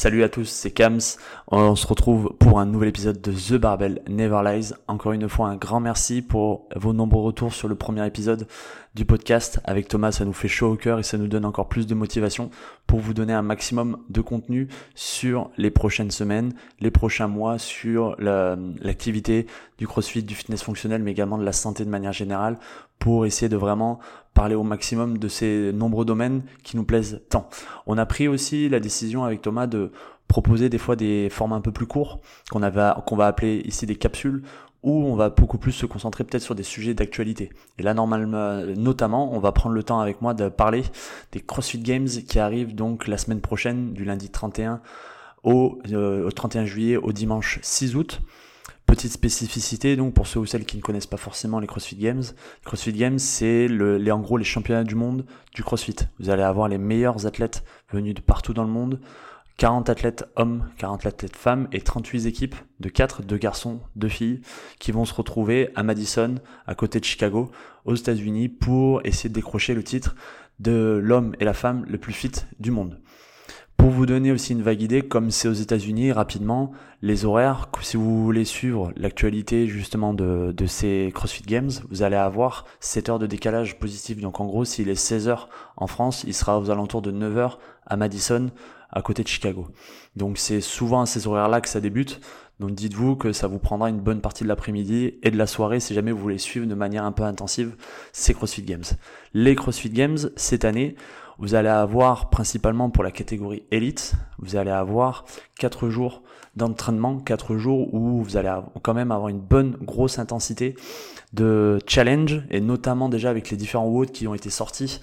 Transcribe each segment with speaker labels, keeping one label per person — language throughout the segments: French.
Speaker 1: Salut à tous, c'est Kams. On se retrouve pour un nouvel épisode de The Barbell Never Lies. Encore une fois, un grand merci pour vos nombreux retours sur le premier épisode du podcast. Avec Thomas, ça nous fait chaud au cœur et ça nous donne encore plus de motivation pour vous donner un maximum de contenu sur les prochaines semaines, les prochains mois, sur l'activité du crossfit, du fitness fonctionnel, mais également de la santé de manière générale pour essayer de vraiment parler au maximum de ces nombreux domaines qui nous plaisent tant. On a pris aussi la décision avec Thomas de proposer des fois des formats un peu plus courts qu'on va appeler ici des capsules où on va beaucoup plus se concentrer peut-être sur des sujets d'actualité. Et là, normalement, notamment, on va prendre le temps avec moi de parler des CrossFit Games qui arrivent donc la semaine prochaine, du lundi 31 au, euh, au 31 juillet au dimanche 6 août. Petite spécificité donc pour ceux ou celles qui ne connaissent pas forcément les CrossFit Games. CrossFit Games, c'est en gros les championnats du monde du CrossFit. Vous allez avoir les meilleurs athlètes venus de partout dans le monde. 40 athlètes hommes, 40 athlètes femmes et 38 équipes de 4, 2 garçons, 2 filles qui vont se retrouver à Madison, à côté de Chicago, aux États-Unis pour essayer de décrocher le titre de l'homme et la femme le plus fit du monde. Pour vous donner aussi une vague idée, comme c'est aux États-Unis, rapidement, les horaires, si vous voulez suivre l'actualité justement de, ces CrossFit Games, vous allez avoir 7 heures de décalage positif. Donc en gros, s'il est 16 heures en France, il sera aux alentours de 9 heures à Madison, à côté de Chicago. Donc c'est souvent à ces horaires-là que ça débute. Donc dites-vous que ça vous prendra une bonne partie de l'après-midi et de la soirée si jamais vous voulez suivre de manière un peu intensive ces CrossFit Games. Les CrossFit Games, cette année, vous allez avoir principalement pour la catégorie élite, vous allez avoir 4 jours d'entraînement, 4 jours où vous allez quand même avoir une bonne grosse intensité de challenge et notamment déjà avec les différents WOD qui ont été sortis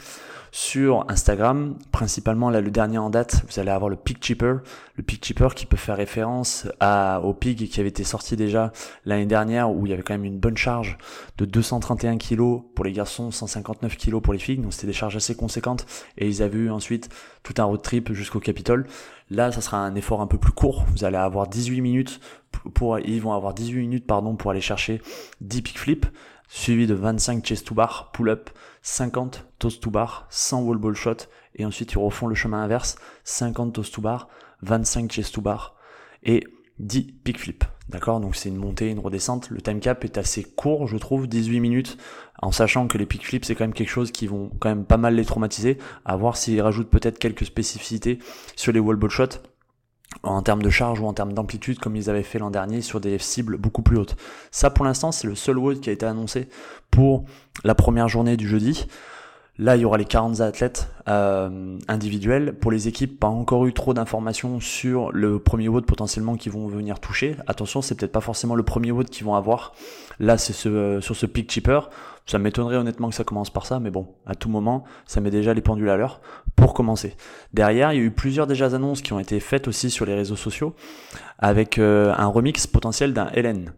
Speaker 1: sur Instagram, principalement là le dernier en date, vous allez avoir le Pig Cheaper, le Pig Cheaper qui peut faire référence à, au Pig qui avait été sorti déjà l'année dernière où il y avait quand même une bonne charge de 231 kg pour les garçons, 159 kg pour les filles, donc c'était des charges assez conséquentes. Et ils avaient eu ensuite tout un road trip jusqu'au Capitole. Là, ça sera un effort un peu plus court. Vous allez avoir 18 minutes pour, ils vont avoir 18 minutes pardon pour aller chercher 10 pick flip suivi de 25 chest to bar, pull-up, 50 toast to bar, 100 wall ball shot, et ensuite ils refont le chemin inverse, 50 toast to bar, 25 chest to bar, et 10 pick flip. D'accord? Donc c'est une montée, une redescente. Le time cap est assez court, je trouve, 18 minutes, en sachant que les pick flips, c'est quand même quelque chose qui vont quand même pas mal les traumatiser, à voir s'ils rajoutent peut-être quelques spécificités sur les wall ball shots en termes de charge ou en termes d'amplitude comme ils avaient fait l'an dernier sur des cibles beaucoup plus hautes. Ça pour l'instant c'est le seul WOD qui a été annoncé pour la première journée du jeudi. Là, il y aura les 40 athlètes euh, individuels. Pour les équipes, pas encore eu trop d'informations sur le premier WOD potentiellement qui vont venir toucher. Attention, c'est peut-être pas forcément le premier WOD qu'ils vont avoir. Là, c'est ce, sur ce pick cheaper. Ça m'étonnerait honnêtement que ça commence par ça, mais bon, à tout moment, ça met déjà les pendules à l'heure pour commencer. Derrière, il y a eu plusieurs déjà annonces qui ont été faites aussi sur les réseaux sociaux avec euh, un remix potentiel d'un LN.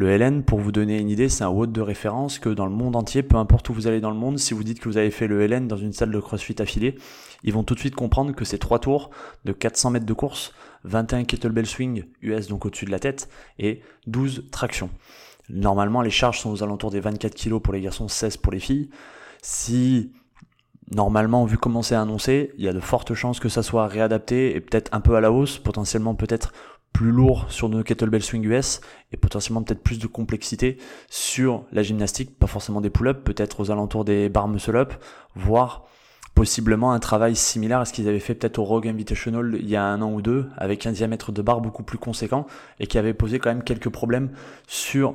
Speaker 1: Le LN, pour vous donner une idée, c'est un WOD de référence que dans le monde entier, peu importe où vous allez dans le monde, si vous dites que vous avez fait le LN dans une salle de CrossFit affiliée, ils vont tout de suite comprendre que c'est trois tours de 400 mètres de course, 21 kettlebell swing US donc au-dessus de la tête et 12 tractions. Normalement, les charges sont aux alentours des 24 kg pour les garçons, 16 pour les filles. Si normalement, vu comment c'est annoncé, il y a de fortes chances que ça soit réadapté et peut-être un peu à la hausse, potentiellement peut-être plus lourd sur nos kettlebell swing US et potentiellement peut-être plus de complexité sur la gymnastique, pas forcément des pull-ups, peut-être aux alentours des bar muscle-up, voire possiblement un travail similaire à ce qu'ils avaient fait peut-être au Rogue Invitational il y a un an ou deux, avec un diamètre de barre beaucoup plus conséquent et qui avait posé quand même quelques problèmes sur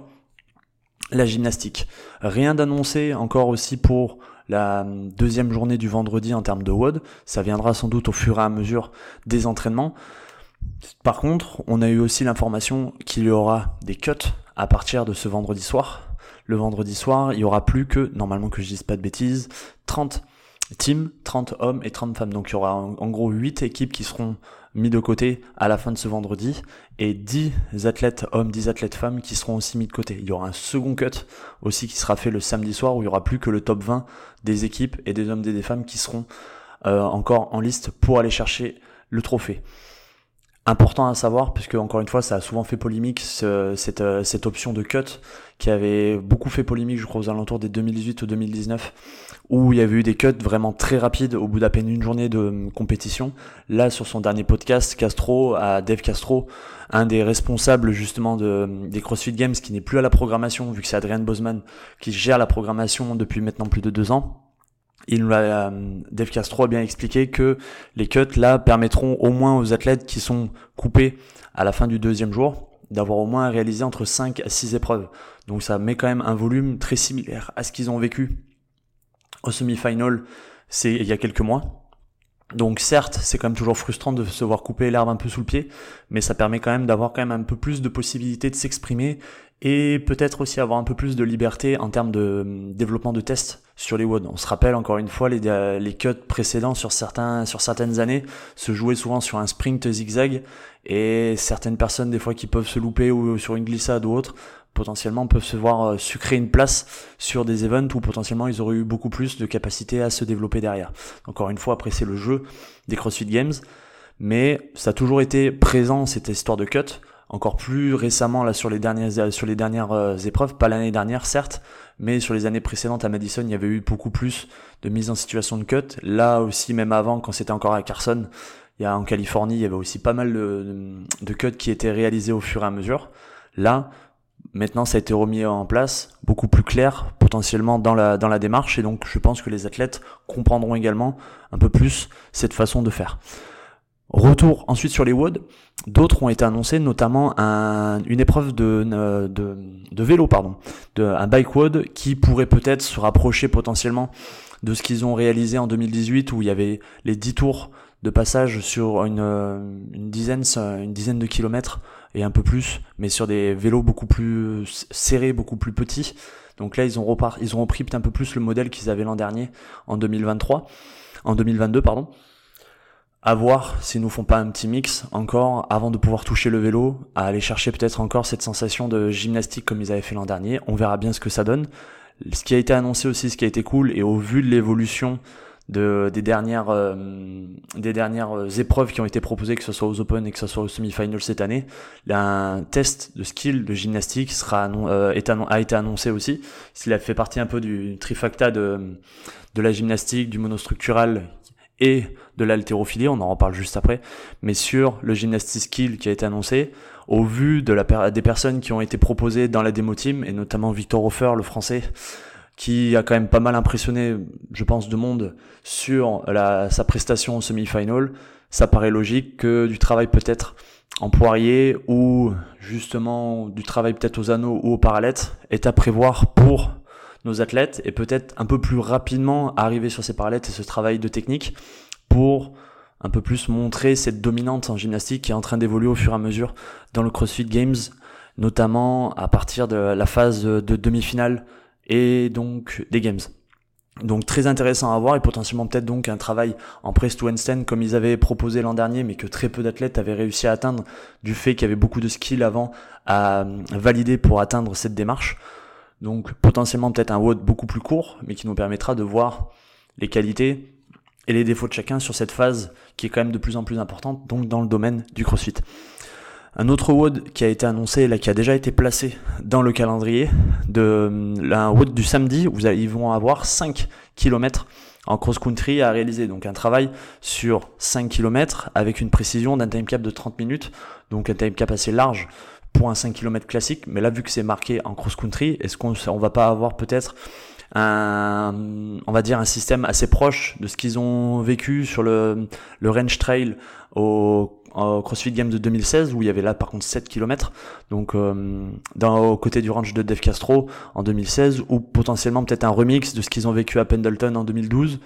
Speaker 1: la gymnastique. Rien d'annoncé encore aussi pour la deuxième journée du vendredi en termes de WOD. Ça viendra sans doute au fur et à mesure des entraînements. Par contre, on a eu aussi l'information qu'il y aura des cuts à partir de ce vendredi soir. Le vendredi soir, il y aura plus que, normalement que je dise pas de bêtises, 30 teams, 30 hommes et 30 femmes. Donc il y aura en gros 8 équipes qui seront mis de côté à la fin de ce vendredi et 10 athlètes hommes, 10 athlètes femmes qui seront aussi mis de côté. Il y aura un second cut aussi qui sera fait le samedi soir où il y aura plus que le top 20 des équipes et des hommes et des femmes qui seront euh, encore en liste pour aller chercher le trophée. Important à savoir, puisque encore une fois, ça a souvent fait polémique, cette, euh, cette option de cut, qui avait beaucoup fait polémique, je crois, aux alentours des 2018 ou 2019, où il y avait eu des cuts vraiment très rapides au bout d'à peine une journée de hum, compétition. Là, sur son dernier podcast, Castro, à Dave Castro, un des responsables justement de, hum, des CrossFit Games qui n'est plus à la programmation, vu que c'est Adrian Bosman qui gère la programmation depuis maintenant plus de deux ans. Il nous hum, Dave Castro a bien expliqué que les cuts là permettront au moins aux athlètes qui sont coupés à la fin du deuxième jour d'avoir au moins réalisé entre 5 à 6 épreuves. Donc ça met quand même un volume très similaire à ce qu'ils ont vécu au semi-final, c'est il y a quelques mois. Donc certes, c'est quand même toujours frustrant de se voir couper l'herbe un peu sous le pied, mais ça permet quand même d'avoir quand même un peu plus de possibilités de s'exprimer et peut-être aussi avoir un peu plus de liberté en termes de hum, développement de tests sur les WOD. On se rappelle encore une fois les, les cuts précédents sur certaines années se jouaient souvent sur un sprint zigzag et certaines personnes des fois qui peuvent se louper ou sur une glissade ou autre potentiellement peuvent se voir euh, sucrer une place sur des events où potentiellement ils auraient eu beaucoup plus de capacité à se développer derrière. Encore une fois, après c'est le jeu des CrossFit Games, mais ça a toujours été présent cette histoire de cut. Encore plus récemment là sur les dernières euh, sur les dernières euh, épreuves, pas l'année dernière certes, mais sur les années précédentes à Madison, il y avait eu beaucoup plus de mise en situation de cut. Là aussi, même avant, quand c'était encore à Carson, il y a en Californie, il y avait aussi pas mal de, de cuts qui étaient réalisés au fur et à mesure. Là, Maintenant, ça a été remis en place, beaucoup plus clair potentiellement dans la, dans la démarche, et donc je pense que les athlètes comprendront également un peu plus cette façon de faire. Retour ensuite sur les WOD, d'autres ont été annoncés, notamment un, une épreuve de, de, de, vélo, pardon, de, un bike WOD qui pourrait peut-être se rapprocher potentiellement de ce qu'ils ont réalisé en 2018 où il y avait les 10 tours de passage sur une, une dizaine, une dizaine de kilomètres et un peu plus, mais sur des vélos beaucoup plus serrés, beaucoup plus petits. Donc là, ils ont, repart, ils ont repris un peu plus le modèle qu'ils avaient l'an dernier, en 2023, en 2022, pardon. À voir s'ils nous font pas un petit mix encore avant de pouvoir toucher le vélo, à aller chercher peut-être encore cette sensation de gymnastique comme ils avaient fait l'an dernier. On verra bien ce que ça donne. Ce qui a été annoncé aussi, ce qui a été cool, et au vu de l'évolution de, des dernières, euh, des dernières euh, épreuves qui ont été proposées, que ce soit aux Open et que ce soit aux semi-finals cette année. Un test de skill de gymnastique sera euh, a été annoncé aussi. S'il a fait partie un peu du trifacta de, de la gymnastique, du monostructural et de l'haltérophilie, on en reparle juste après, mais sur le gymnastique skill qui a été annoncé, au vu de la, des personnes qui ont été proposées dans la démo team, et notamment Victor Hofer, le français, qui a quand même pas mal impressionné, je pense, de monde sur la, sa prestation au semi-final, ça paraît logique que du travail peut-être en poirier ou justement du travail peut-être aux anneaux ou aux parallettes est à prévoir pour nos athlètes et peut-être un peu plus rapidement arriver sur ces parallettes et ce travail de technique pour un peu plus montrer cette dominante en gymnastique qui est en train d'évoluer au fur et à mesure dans le CrossFit Games, notamment à partir de la phase de demi-finale et donc des games. Donc très intéressant à voir et potentiellement peut-être donc un travail en press to handstand comme ils avaient proposé l'an dernier mais que très peu d'athlètes avaient réussi à atteindre du fait qu'il y avait beaucoup de skills avant à valider pour atteindre cette démarche. Donc potentiellement peut-être un WOD beaucoup plus court mais qui nous permettra de voir les qualités et les défauts de chacun sur cette phase qui est quand même de plus en plus importante donc dans le domaine du CrossFit. Un autre WOD qui a été annoncé, là, qui a déjà été placé dans le calendrier, de, un WOD du samedi, où ils vont avoir 5 km en cross-country à réaliser. Donc un travail sur 5 km avec une précision d'un time cap de 30 minutes, donc un time cap assez large pour un 5 km classique. Mais là, vu que c'est marqué en cross-country, est-ce qu'on on va pas avoir peut-être un, on va dire un système assez proche de ce qu'ils ont vécu sur le, le range trail au au CrossFit Games de 2016 où il y avait là par contre 7 km donc euh, dans au côté du range de Dave Castro en 2016 ou potentiellement peut-être un remix de ce qu'ils ont vécu à Pendleton en 2012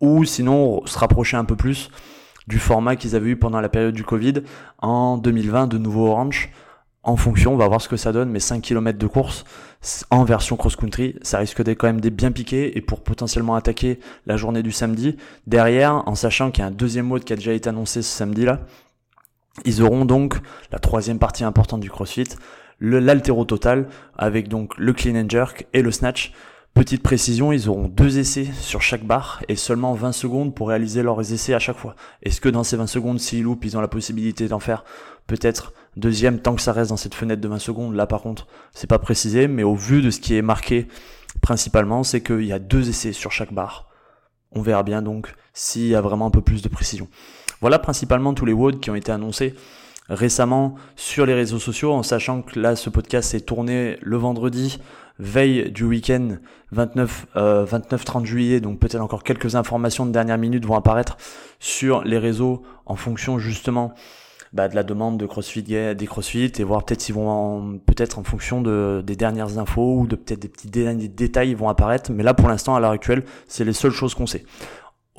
Speaker 1: ou sinon se rapprocher un peu plus du format qu'ils avaient eu pendant la période du Covid en 2020 de nouveau Orange en fonction, on va voir ce que ça donne, mais 5 km de course en version cross-country, ça risque d'être quand même des bien piqués et pour potentiellement attaquer la journée du samedi. Derrière, en sachant qu'il y a un deuxième mode qui a déjà été annoncé ce samedi-là, ils auront donc la troisième partie importante du CrossFit, l'altéro total, avec donc le clean and jerk et le snatch. Petite précision, ils auront deux essais sur chaque barre et seulement 20 secondes pour réaliser leurs essais à chaque fois. Est-ce que dans ces 20 secondes, s'ils loupent, ils ont la possibilité d'en faire peut-être deuxième tant que ça reste dans cette fenêtre de 20 secondes? Là par contre, c'est pas précisé, mais au vu de ce qui est marqué principalement, c'est qu'il y a deux essais sur chaque barre. On verra bien donc s'il y a vraiment un peu plus de précision. Voilà principalement tous les WOD qui ont été annoncés récemment sur les réseaux sociaux, en sachant que là, ce podcast est tourné le vendredi, veille du week-end 29, 29-30 juillet, donc peut-être encore quelques informations de dernière minute vont apparaître sur les réseaux en fonction justement bah, de la demande de CrossFit, des CrossFit et voir peut-être s'ils vont peut-être en fonction de, des dernières infos ou de peut-être des petits détails vont apparaître. Mais là, pour l'instant, à l'heure actuelle, c'est les seules choses qu'on sait.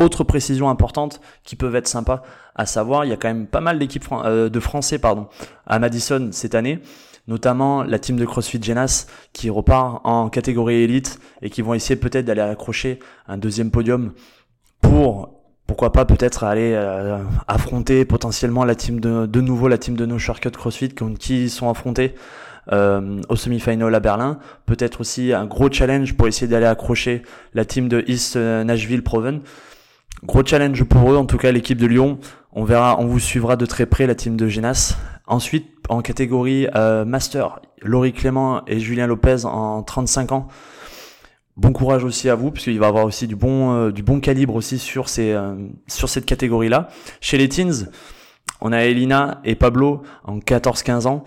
Speaker 1: Autre précision importante qui peuvent être sympas à savoir, il y a quand même pas mal d'équipes euh, de Français pardon, à Madison cette année, notamment la team de CrossFit Genas qui repart en catégorie élite et qui vont essayer peut-être d'aller accrocher un deuxième podium pour pourquoi pas peut-être aller euh, affronter potentiellement la team de, de nouveau la team de No Shortcut CrossFit contre qui ils sont affrontés euh, au semi-final à Berlin. Peut-être aussi un gros challenge pour essayer d'aller accrocher la team de East Nashville Proven. Gros challenge pour eux, en tout cas l'équipe de Lyon. On verra, on vous suivra de très près la team de Genas. Ensuite, en catégorie euh, Master, Laurie Clément et Julien Lopez en 35 ans. Bon courage aussi à vous, puisqu'il va avoir aussi du bon, euh, du bon calibre aussi sur, ces, euh, sur cette catégorie-là. Chez les teens, on a Elina et Pablo en 14-15 ans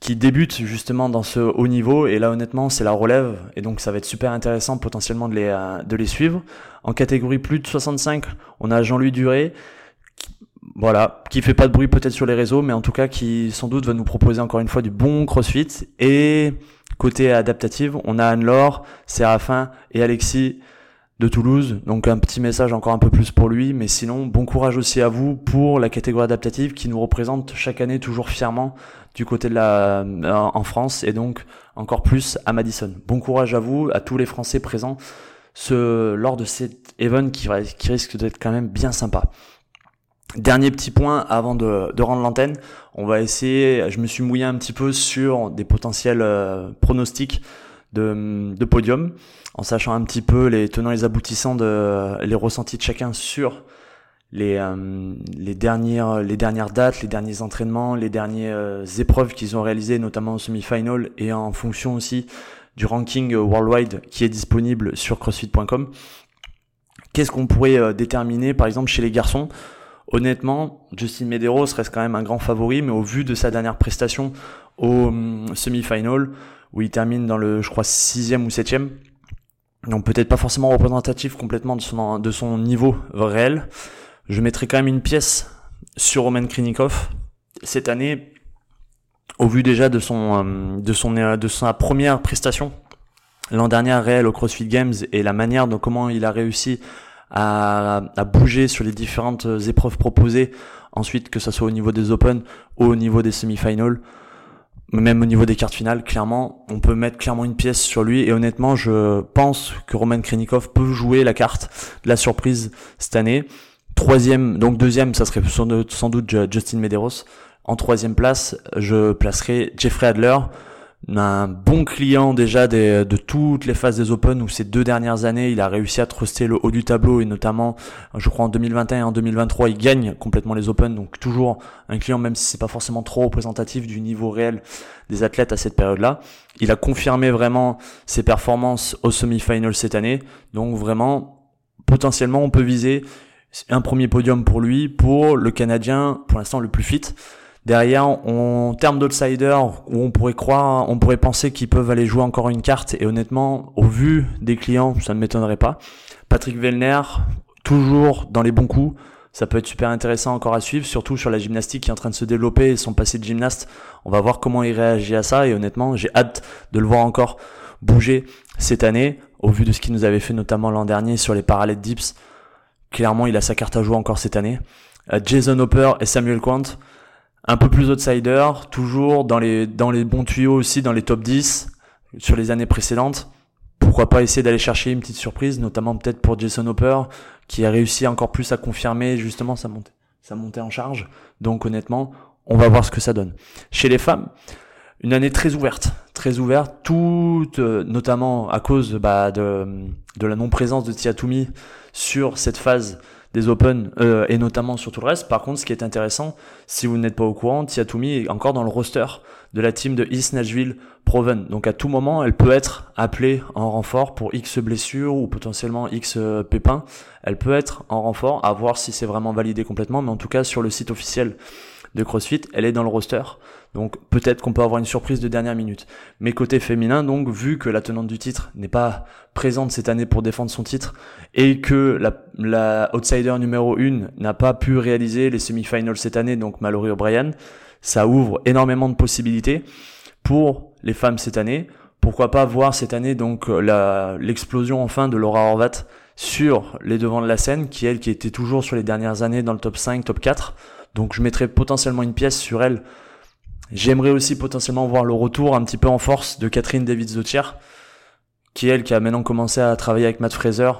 Speaker 1: qui débutent justement dans ce haut niveau et là honnêtement c'est la relève et donc ça va être super intéressant potentiellement de les, de les suivre. En catégorie plus de 65, on a Jean-Louis Duré, qui, voilà, qui fait pas de bruit peut-être sur les réseaux, mais en tout cas qui sans doute va nous proposer encore une fois du bon CrossFit. Et côté adaptative, on a Anne-Laure, Séraphin et Alexis de Toulouse. Donc un petit message encore un peu plus pour lui, mais sinon bon courage aussi à vous pour la catégorie adaptative qui nous représente chaque année toujours fièrement du côté de la en France et donc encore plus à Madison. Bon courage à vous, à tous les Français présents ce, lors de cet event qui, qui risque d'être quand même bien sympa. Dernier petit point avant de, de rendre l'antenne, on va essayer, je me suis mouillé un petit peu sur des potentiels euh, pronostics de, de, podium, en sachant un petit peu les tenants et les aboutissants de les ressentis de chacun sur les, euh, les, dernières, dates, les derniers entraînements, les dernières euh, épreuves qu'ils ont réalisées, notamment au semi-final, et en fonction aussi du ranking worldwide qui est disponible sur crossfit.com. Qu'est-ce qu'on pourrait euh, déterminer par exemple chez les garçons? Honnêtement, Justin Medeiros reste quand même un grand favori, mais au vu de sa dernière prestation au hum, semi-final, où il termine dans le, je crois, sixième ou septième, donc peut-être pas forcément représentatif complètement de son niveau réel, je mettrai quand même une pièce sur Roman Krinikov. Cette année, au vu déjà de son euh, de son euh, de sa première prestation l'an dernier réel au CrossFit Games et la manière dont comment il a réussi à, à bouger sur les différentes épreuves proposées ensuite que ce soit au niveau des Open ou au niveau des semi-finals même au niveau des cartes finales clairement on peut mettre clairement une pièce sur lui et honnêtement je pense que Roman Krenikov peut jouer la carte de la surprise cette année troisième donc deuxième ça serait sans doute Justin Medeiros. En troisième place, je placerai Jeffrey Adler, un bon client déjà de toutes les phases des Open où ces deux dernières années il a réussi à truster le haut du tableau et notamment je crois en 2021 et en 2023 il gagne complètement les Open. Donc toujours un client même si c'est pas forcément trop représentatif du niveau réel des athlètes à cette période là il a confirmé vraiment ses performances au semi-final cette année. Donc vraiment potentiellement on peut viser un premier podium pour lui pour le Canadien pour l'instant le plus fit Derrière, en termes d'outsider, où on pourrait croire, on pourrait penser qu'ils peuvent aller jouer encore une carte, et honnêtement, au vu des clients, ça ne m'étonnerait pas. Patrick Vellner, toujours dans les bons coups, ça peut être super intéressant encore à suivre, surtout sur la gymnastique qui est en train de se développer et son passé de gymnaste. On va voir comment il réagit à ça, et honnêtement, j'ai hâte de le voir encore bouger cette année, au vu de ce qu'il nous avait fait notamment l'an dernier sur les parallèles dips. Clairement, il a sa carte à jouer encore cette année. Euh, Jason Hopper et Samuel Quant, un peu plus outsider, toujours dans les, dans les bons tuyaux aussi, dans les top 10 sur les années précédentes. Pourquoi pas essayer d'aller chercher une petite surprise, notamment peut-être pour Jason Hopper, qui a réussi encore plus à confirmer justement sa montée, sa montée en charge. Donc honnêtement, on va voir ce que ça donne. Chez les femmes, une année très ouverte, très ouverte, toute, euh, notamment à cause bah, de, la non-présence de Tia sur cette phase des Open euh, et notamment sur tout le reste. Par contre, ce qui est intéressant, si vous n'êtes pas au courant, Tiatoumi est encore dans le roster de la team de East Nashville Proven. Donc à tout moment, elle peut être appelée en renfort pour X blessures ou potentiellement X euh, pépins. Elle peut être en renfort, à voir si c'est vraiment validé complètement, mais en tout cas sur le site officiel de CrossFit, elle est dans le roster. Donc peut-être qu'on peut avoir une surprise de dernière minute. Mais côté féminin, donc vu que la tenante du titre n'est pas présente cette année pour défendre son titre et que la, outsider numéro 1 n'a pas pu réaliser les semi-finals cette année, donc Mallory O'Brien, ça ouvre énormément de possibilités pour les femmes cette année. Pourquoi pas voir cette année donc l'explosion enfin de Laura Horvat sur les devants de la scène, qui elle qui était toujours sur les dernières années dans le top 5, top 4. Donc je mettrais potentiellement une pièce sur elle J'aimerais aussi potentiellement voir le retour un petit peu en force de Catherine David-Zotier, qui elle, qui a maintenant commencé à travailler avec Matt Fraser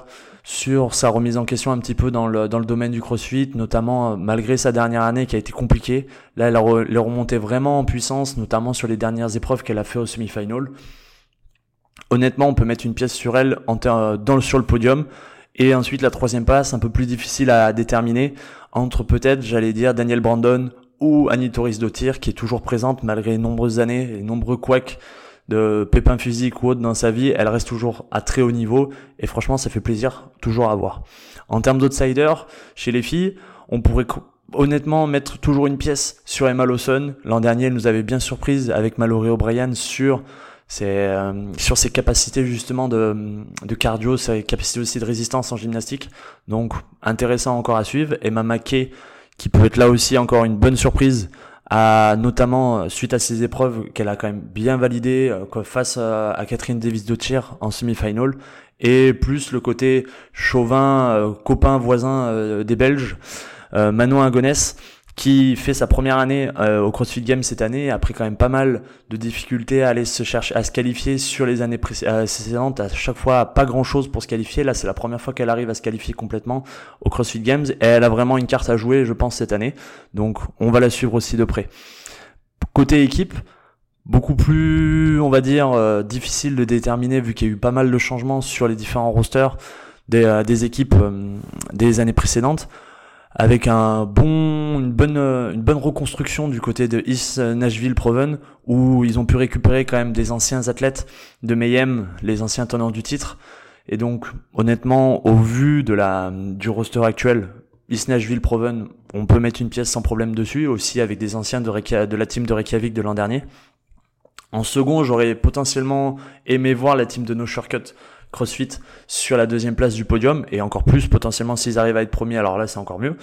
Speaker 1: sur sa remise en question un petit peu dans le, dans le domaine du crossfit, notamment euh, malgré sa dernière année qui a été compliquée. Là, elle, est remontée vraiment en puissance, notamment sur les dernières épreuves qu'elle a fait au semi-final. Honnêtement, on peut mettre une pièce sur elle en dans sur le podium. Et ensuite, la troisième passe, un peu plus difficile à déterminer, entre peut-être, j'allais dire, Daniel Brandon ou Annie Toris Dottir qui est toujours présente malgré nombreuses années et nombreux couacs de pépins physiques ou autres dans sa vie, elle reste toujours à très haut niveau et franchement ça fait plaisir toujours à voir. En termes d'outsider, chez les filles, on pourrait honnêtement mettre toujours une pièce sur Emma Lawson. L'an dernier, elle nous avait bien surprise avec Mallory O'Brien sur ses, euh, sur ses capacités justement de, de cardio, ses capacités aussi de résistance en gymnastique. Donc intéressant encore à suivre. Emma McKay, qui peut être là aussi encore une bonne surprise, notamment suite à ses épreuves qu'elle a quand même bien validées euh, face à, Catherine Davis Dottier en semi-final, et plus le côté chauvin, euh, copain, voisin des Belges, Manon Agonès, qui fait sa première année euh, au CrossFit Games cette année, après quand même pas mal de difficultés à aller se chercher, à se qualifier sur les années euh, précédentes, à chaque fois pas grand chose pour se qualifier. Là, c'est la première fois qu'elle arrive à se qualifier complètement au CrossFit Games et elle a vraiment une carte à jouer, je pense, cette année. Donc, on va la suivre aussi de près. Côté équipe, beaucoup plus, on va dire, euh, difficile de déterminer vu qu'il y a eu pas mal de changements sur les différents rosters des, des équipes des années précédentes avec un bon, une bonne, une bonne reconstruction du côté de East Nashville Proven, où ils ont pu récupérer quand même des anciens athlètes de Mayhem, les anciens tenants du titre. Et donc, honnêtement, au vu de la, du roster actuel, East Nashville Proven, on peut mettre une pièce sans problème dessus, aussi avec des anciens de, de la team de Reykjavik de l'an dernier. En second, j'aurais potentiellement aimé voir la team de No Shortcut CrossFit sur la deuxième place du podium et encore plus potentiellement s'ils arrivent à être premiers alors là c'est encore mieux.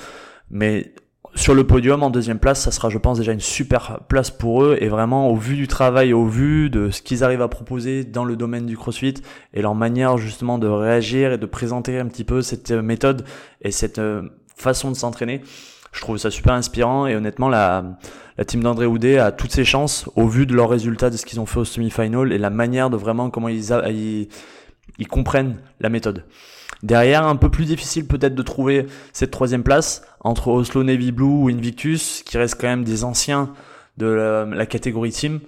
Speaker 1: Mais sur le podium en deuxième place ça sera je pense déjà une super place pour eux et vraiment au vu du travail au vu de ce qu'ils arrivent à proposer dans le domaine du CrossFit et leur manière justement de réagir et de présenter un petit peu cette méthode et cette euh, façon de s'entraîner je trouve ça super inspirant et honnêtement la, la team d'André Houdet a toutes ses chances au vu de leurs résultats de ce qu'ils ont fait au semi-final et la manière de vraiment comment ils, ils ils comprennent la méthode. Derrière, un peu plus difficile peut-être de trouver cette troisième place entre Oslo Navy Blue ou Invictus, qui restent quand même des anciens de la, catégorie team.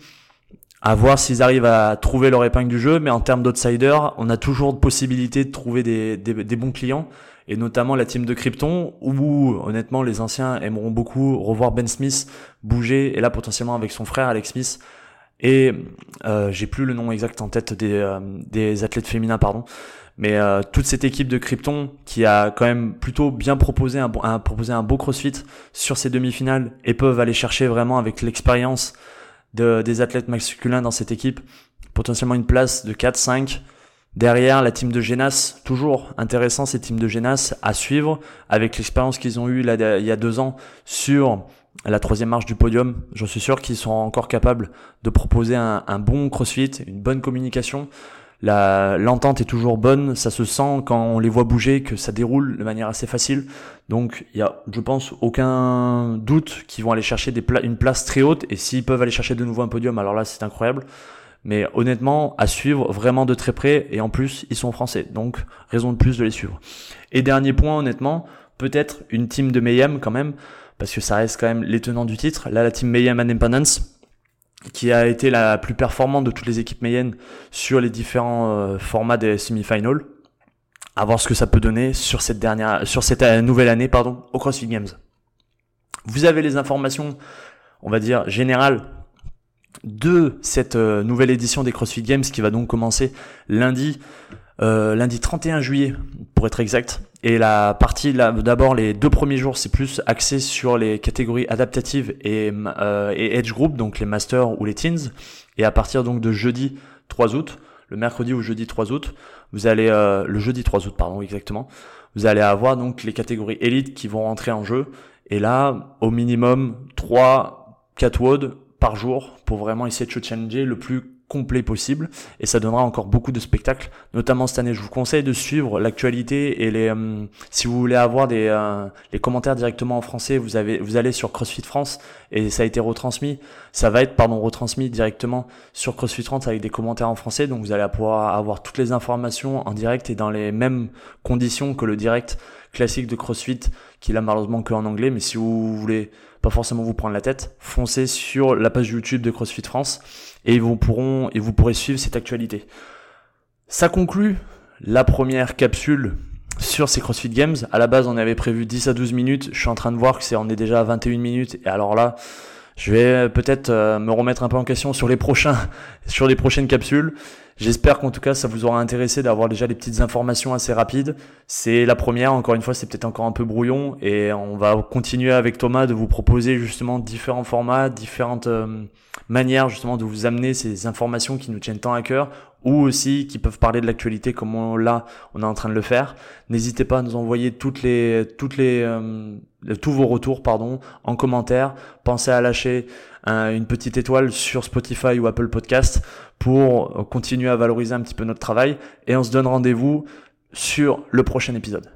Speaker 1: À voir s'ils arrivent à trouver leur épingle du jeu, mais en termes d'outsider, on a toujours de possibilité de trouver des, des, bons clients, et notamment la team de Krypton, où honnêtement les anciens aimeront beaucoup revoir Ben Smith bouger, et là potentiellement avec son frère Alex Smith, et euh, j'ai plus le nom exact en tête des, euh, des athlètes féminins, pardon. Mais euh, toute cette équipe de Krypton qui a quand même plutôt bien proposé un, un, beau crossfit sur ces demi-finales et peuvent aller chercher vraiment avec l'expérience de, des athlètes masculins dans cette équipe potentiellement une place de 4-5. Derrière, la team de Genas, toujours intéressant cette team de Genas à suivre avec l'expérience qu'ils ont eue là, il y a deux ans sur la troisième marche du podium, j'en suis sûr qu'ils sont encore capables de proposer un, bon crossfit, une bonne communication. L'entente est toujours bonne, ça se sent quand on les voit bouger, que ça déroule de manière assez facile. Donc il y a, je pense, aucun doute qu'ils vont aller chercher des une place très haute. Et s'ils peuvent aller chercher de nouveau un podium, alors là c'est incroyable. Mais honnêtement, à suivre vraiment de très près. Et en plus, ils sont français, donc raison de plus de les suivre. Et dernier point, honnêtement, peut-être une team de Mayhem quand même parce que ça reste quand même les tenants du titre. Là, la team Mayhem Independence, qui a été la plus performante de toutes les équipes Mayhem sur les différents euh, formats des semi-finals. à voir ce que ça peut donner sur cette dernière, sur cette nouvelle année, pardon, au CrossFit Games. Vous avez les informations, on va dire, générales de cette euh, nouvelle édition des CrossFit Games qui va donc commencer lundi, euh, lundi 31 juillet pour être exact. Et la partie, d'abord les deux premiers jours, c'est plus axé sur les catégories adaptatives et, euh, et Edge Group, donc les Masters ou les Teens. Et à partir donc de jeudi 3 août, le mercredi ou jeudi 3 août, vous allez, euh, le jeudi 3 août, pardon, exactement, vous allez avoir donc les catégories élites qui vont rentrer en jeu. Et là, au minimum 3, 4 WOD par jour pour vraiment essayer de se challenger le plus complet possible. Et ça donnera encore beaucoup de spectacles. Notamment cette année je vous conseille de suivre l'actualité et les euh, si vous voulez avoir des euh, les commentaires directement en français vous avez vous allez sur CrossFit France et ça a été retransmis. Ça va être pardon retransmis directement sur CrossFit France avec des commentaires en français. Donc vous allez pouvoir avoir toutes les informations en direct et dans les mêmes conditions que le direct classique de CrossFit qui a malheureusement que en anglais. Mais si vous voulez pas forcément vous prendre la tête foncez sur la page YouTube de CrossFit France et vous pourrez suivre cette actualité. Ça conclut la première capsule sur ces CrossFit Games. À la base, on avait prévu 10 à 12 minutes. Je suis en train de voir que c'est on est déjà à 21 minutes. Et alors là, je vais peut-être euh, me remettre un peu en question sur les prochains, sur les prochaines capsules. J'espère qu'en tout cas ça vous aura intéressé d'avoir déjà des petites informations assez rapides. C'est la première, encore une fois c'est peut-être encore un peu brouillon et on va continuer avec Thomas de vous proposer justement différents formats, différentes euh, manières justement de vous amener ces informations qui nous tiennent tant à cœur ou aussi qui peuvent parler de l'actualité comme on, là on est en train de le faire. N'hésitez pas à nous envoyer toutes les toutes les euh, tous vos retours pardon en commentaire. Pensez à lâcher une petite étoile sur Spotify ou Apple Podcast pour continuer à valoriser un petit peu notre travail et on se donne rendez-vous sur le prochain épisode.